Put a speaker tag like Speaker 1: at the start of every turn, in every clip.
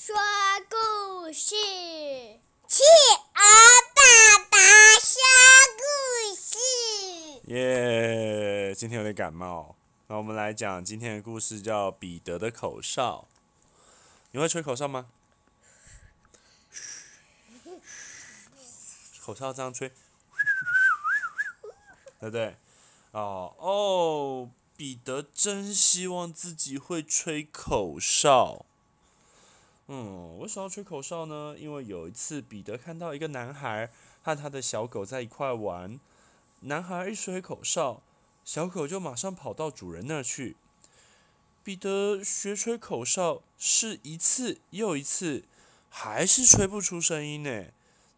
Speaker 1: 说故事，
Speaker 2: 企鹅爸爸说故事。
Speaker 3: 耶！今天有点感冒，那我们来讲今天的故事，叫《彼得的口哨》。你会吹口哨吗？口哨这样吹，对不对？哦哦，彼得真希望自己会吹口哨。嗯，为什么要吹口哨呢？因为有一次，彼得看到一个男孩和他的小狗在一块玩。男孩一吹口哨，小狗就马上跑到主人那儿去。彼得学吹口哨，是一次又一次，还是吹不出声音呢。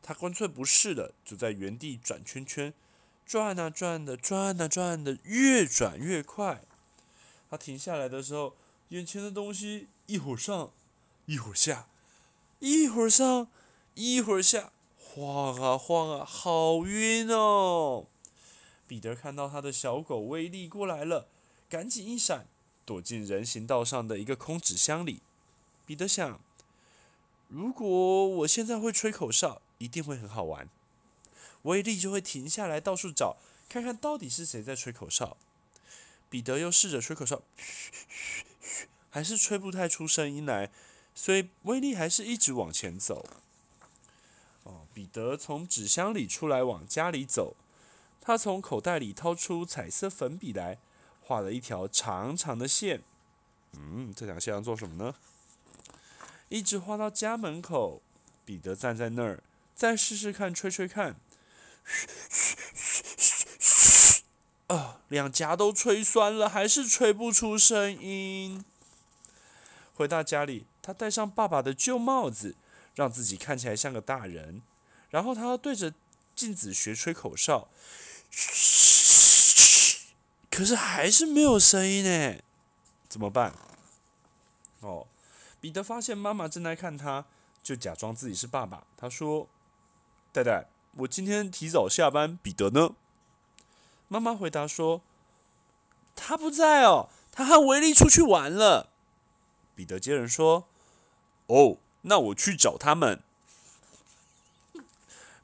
Speaker 3: 他干脆不试了，就在原地转圈圈，转啊转的，转啊转的，越转越快。他停下来的时候，眼前的东西一会儿上。一会儿下，一会儿上，一会儿下，晃啊晃啊，好晕哦！彼得看到他的小狗威力过来了，赶紧一闪，躲进人行道上的一个空纸箱里。彼得想，如果我现在会吹口哨，一定会很好玩。威力就会停下来，到处找，看看到底是谁在吹口哨。彼得又试着吹口哨，嘘嘘嘘，还是吹不太出声音来。所以威力还是一直往前走。哦，彼得从纸箱里出来，往家里走。他从口袋里掏出彩色粉笔来，画了一条长长的线。嗯，这条线要做什么呢？一直画到家门口。彼得站在那儿，再试试看，吹吹看。嘘嘘嘘嘘嘘！啊，两颊都吹酸了，还是吹不出声音。回到家里。他戴上爸爸的旧帽子，让自己看起来像个大人。然后他对着镜子学吹口哨，可是还是没有声音呢，怎么办？哦，彼得发现妈妈正在看他，就假装自己是爸爸。他说：“戴戴，我今天提早下班，彼得呢？”妈妈回答说：“他不在哦，他和维利出去玩了。”彼得接着说。哦，那我去找他们。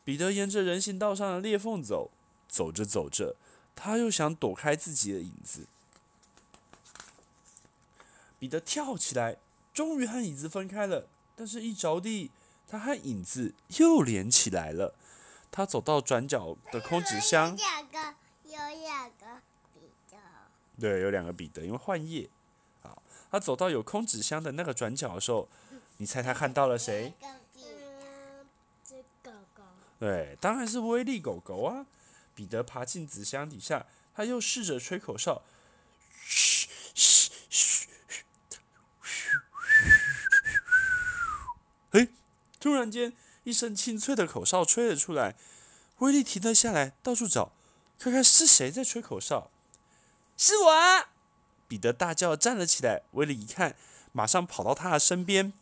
Speaker 3: 彼得沿着人行道上的裂缝走，走着走着，他又想躲开自己的影子。彼得跳起来，终于和椅子分开了。但是，一着地，他和影子又连起来了。他走到转角的空纸箱，
Speaker 2: 有两个，有两个彼得。
Speaker 3: 对，有两个彼得，因为换页。好，他走到有空纸箱的那个转角的时候。你猜他看到了
Speaker 1: 谁？狗狗。
Speaker 3: 对，当然是威力狗狗啊！彼得爬进纸箱底下，他又试着吹口哨，嘘嘘嘘嘘嘘嘿，突然间，一声清脆的口哨吹了出来，威力停了下来，到处找，看看是谁在吹口哨。是我啊！彼得大叫，站了起来。威利一看，马上跑到他的身边。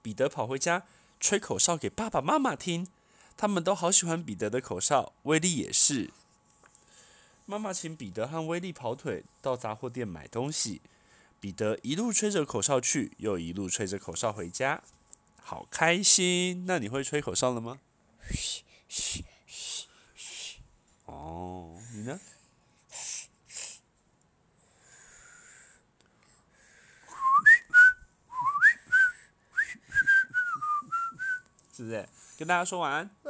Speaker 3: 彼得跑回家，吹口哨给爸爸妈妈听，他们都好喜欢彼得的口哨，威利也是。妈妈请彼得和威利跑腿到杂货店买东西，彼得一路吹着口哨去，又一路吹着口哨回家，好开心。那你会吹口哨了吗？嘘嘘嘘嘘。哦，你呢？是不是？跟大家说晚安。
Speaker 2: 晚安。